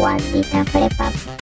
Cuantita Prepa.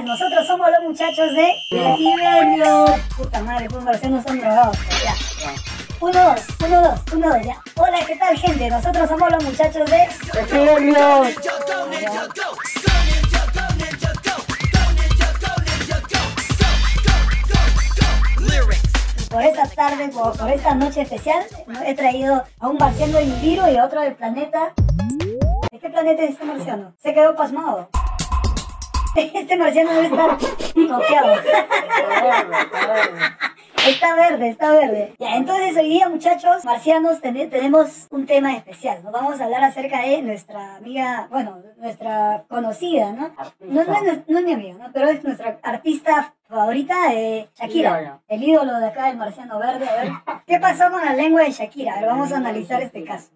Nosotros somos los muchachos de Decibelio. Puta madre, pues marcianos son drogados. Ya. Uno, dos, uno, dos, uno, dos, ya. Hola, ¿qué tal gente? Nosotros somos los muchachos de Decibelio. Por esta tarde, por, por esta noche especial, ¿no? he traído a un marciano de Nibiru y a otro del planeta. ¿De qué planeta es este marciano? Se quedó pasmado. Este marciano debe estar toqueado. Está verde, está verde. Ya, entonces hoy día, muchachos, marcianos, ten- tenemos un tema especial. Nos vamos a hablar acerca de nuestra amiga, bueno, nuestra conocida, ¿no? No, no es, no es mi amiga, ¿no? Pero es nuestra artista favorita, eh, Shakira. Ídolo. El ídolo de acá, el marciano verde. A ver, ¿qué pasó con la lengua de Shakira? A ver, vamos a analizar este caso.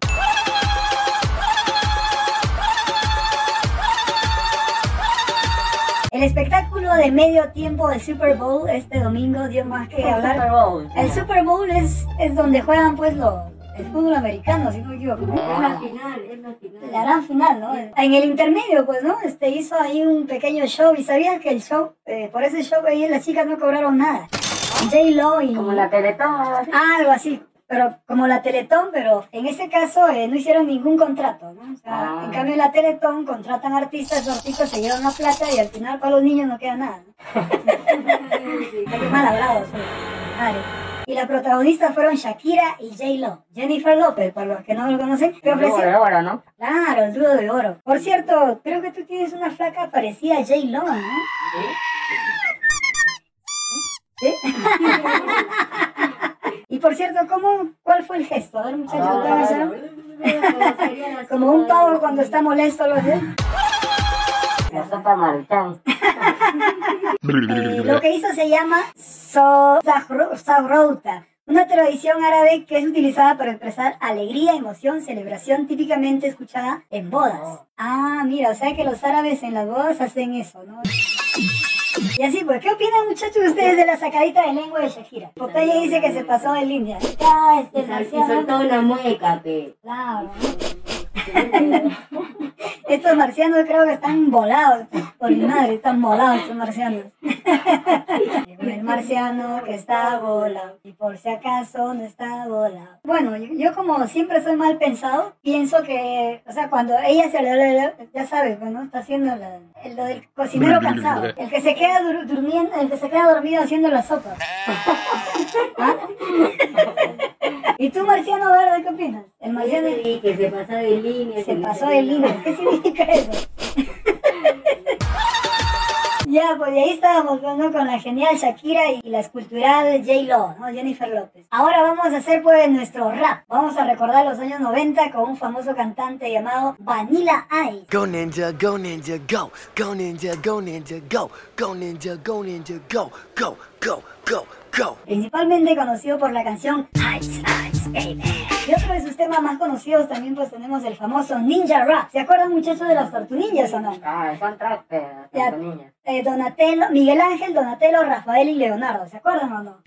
El espectáculo de medio tiempo del Super Bowl este domingo dio más que hablar. Super Bowl. El Super Bowl es, es donde juegan pues lo, el fútbol americano, si no me equivoco. ¿no? Es la final, es la final. La gran final, ¿no? En el intermedio, pues, ¿no? Este hizo ahí un pequeño show y sabías que el show, eh, por ese show ahí las chicas no cobraron nada. J-Lo y... Como la Teletón. Algo así. Pero como la Teletón, pero en ese caso eh, no hicieron ningún contrato, ¿no? O sea, Ah. en cambio en la Teletón contratan artistas, los artistas se llevan la plata y al final para los niños no queda nada. ¿no? Qué mal hablados. Madre. Y las protagonistas fueron Shakira y J-Lo. Jennifer López, para los que no lo conocen, Luego ofreció... de oro, ¿no? Claro, el dúo de oro. Por cierto, creo que tú tienes una flaca parecida a J-Lo, ¿no? ¿Sí? y por cierto, ¿cómo, ¿cuál fue el gesto? A ver, muchachos, Ah, ¿pueden hacerlo? Como un pavo cuando está molesto, lo hace. La sopa maruchan. Eh, lo que hizo se llama so- una tradición árabe que es utilizada para expresar alegría, emoción, celebración típicamente escuchada en bodas. Ah, mira, o sea que los árabes en las bodas hacen eso, ¿no? Y así pues, ¿qué opinan muchachos ustedes de la sacadita de lengua de Shakira? Popeye dice que se pasó de línea. Ya, este Y sol- y soltó una mueca, pe. Claro. Estos marcianos creo que están volados. Por mi madre, están volados estos marcianos. El marciano que está volado. Y por si acaso no está volado. Bueno, yo, yo como siempre soy mal pensado, pienso que, o sea, cuando ella se le, ya sabes, pues, ¿no? Está haciendo la- lo del cocinero cansado. El que se queda dur- durmiendo, el que se queda dormido haciendo la sopa. ¿Ah? ¿Y tú, marciano verde, qué opinas? El marciano Sí, que se pasó de línea. se pasó de línea. ¿Qué significa eso? ya, pues de ahí estábamos ¿no? con la genial Shakira y la escultural J-Lo, ¿no? Jennifer López. Ahora vamos a hacer pues nuestro rap. Vamos a recordar los años 90 con un famoso cantante llamado Vanilla Ice. Go ninja, go ninja, go. Go ninja, go ninja, go. Go ninja, go ninja, go. Go, go, go, go. Principalmente conocido por la canción Ice Ice Baby. Y otro de sus temas más conocidos también pues tenemos el famoso Ninja Rap. ¿Se acuerdan muchachos de las tortunillas o no? Ah, son. Tanto niña. eh, Donatello, Miguel Ángel, Donatello, Rafael y Leonardo. ¿Se acuerdan o no?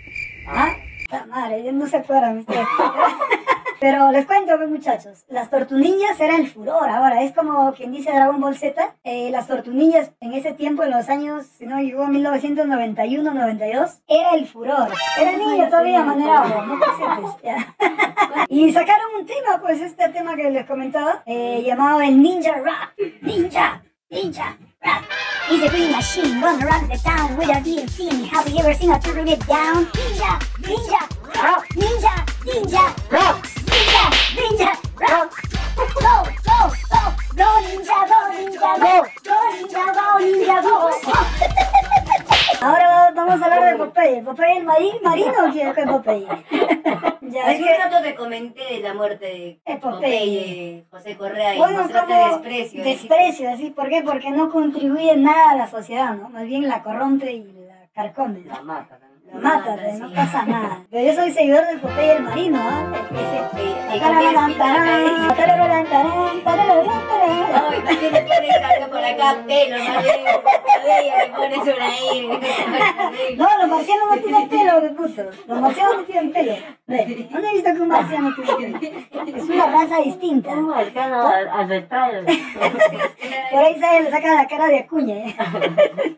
¿Ah? La madre, ellos no se acuerdan ustedes. Pero les cuento, pues, muchachos, las tortunillas era el furor. Ahora, es como quien dice Dragon Ball Z. eh, las tortunillas en ese tiempo, en los años, si no llegó 1991-92, era el furor. Era niño todavía, manera no te. Y sacaron un tema, pues este tema que les comentaba, eh, llamado el Ninja Rap. Ninja, Ninja Rap. He's a green machine, run the town with a DMC. Have you ever seen a turtle get down? Ninja, Ninja Rap, Ninja, Ninja Rap, Popeye? ya, Hace que... un rato te comenté de la muerte de Eh. Popeye, José Correa, y Bueno, mostraste desprecio. desprecio, así, ¿por qué? Porque no contribuye nada a la sociedad, ¿no? Más bien la corrompe y la carcome. La mata. La Mátate, mata, no sí. pasa nada. Pero yo soy seguidor del Popeye el marino, ¿ah? El que se- No, le ahí. Los marcianos no tienen pelo, puto. Los marcianos no tienen pelo. ¿Dónde he visto que un marciano tiene pelo? Es una raza distinta. Un marcano ancestral. Por ahí se le saca la cara de Acuña. ¿eh?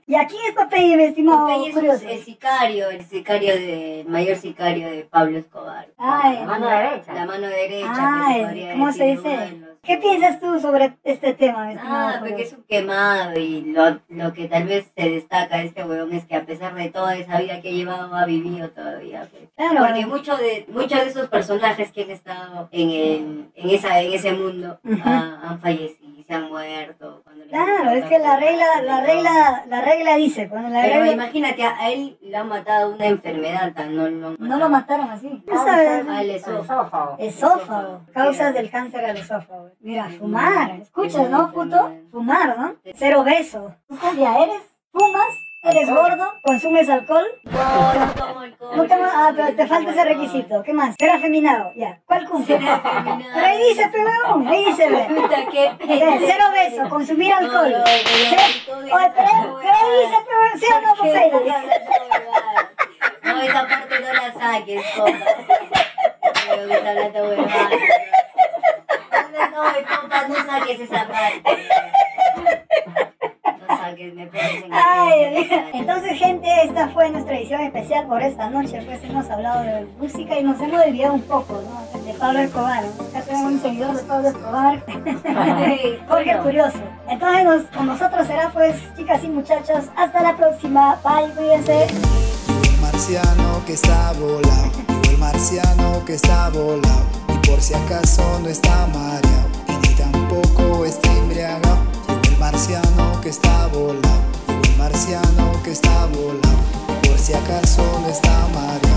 ¿Y a quién es Popeye, mi estimado Popeye es el sicario, el sicario de, el mayor sicario de Pablo Escobar. Ay, la mano derecha. La mano derecha. ¿cómo se dice? ¿Qué piensas tú sobre este tema, Ah, porque es un quemado y lo, lo que tal vez se destaca de este huevón es que a pesar de toda esa vida que ha llevado, ha vivido todavía. pues. Claro. Porque muchos de, muchos de esos personajes que han estado en, el, en, esa, en ese mundo ah, han fallecido, muerto. cuando Claro, es que la regla, la regla, la regla dice, cuando la Pero regla imagínate, a él le ha matado una enfermedad, tan- no, no, no lo mataron así. ¿Tú sabes? Al esófago. Esófago, causas del cáncer al esófago. Mira, fumar, escuchas, ¿no, puto? Fumar, ¿no? Ser obeso. ¿Tú cumbia eres? ¿Fumas? ¿Eres gordo? ¿Consumes alcohol? No, no tomo alcohol. No te, ah, pero te falta ese requisito. ¿Qué más? Ser afeminado, ya. ¿Cuál cumple? Ser afeminado. Pero ahí dice, peón, ahí dice, Eh, Ser obeso, consumir alcohol. No, no, no, Oye, pero, pero ahí dice, peón, ¿sí o no. No, esa parte no la saques, compa. Pero que está hablando huevada. No, no, compa, no saques esa parte. Saques, me pones en Ay, entonces gente, esta fue nuestra edición especial por esta noche, pues hemos hablado de música y nos hemos desviado un poco, ¿no? De Pablo Escobar, ¿no? Acá tenemos un seguidor de Pablo Escobar, Jorge Curioso. Entonces nos- con nosotros será pues, chicas y muchachos, hasta la próxima, bye, cuídense. El marciano que está volado. El marciano que está volado. Y por si acaso no está mareado. Y ni tampoco está embriagado. El marciano que está. Llegó el marciano que está volado. Y por si acaso no está mareado.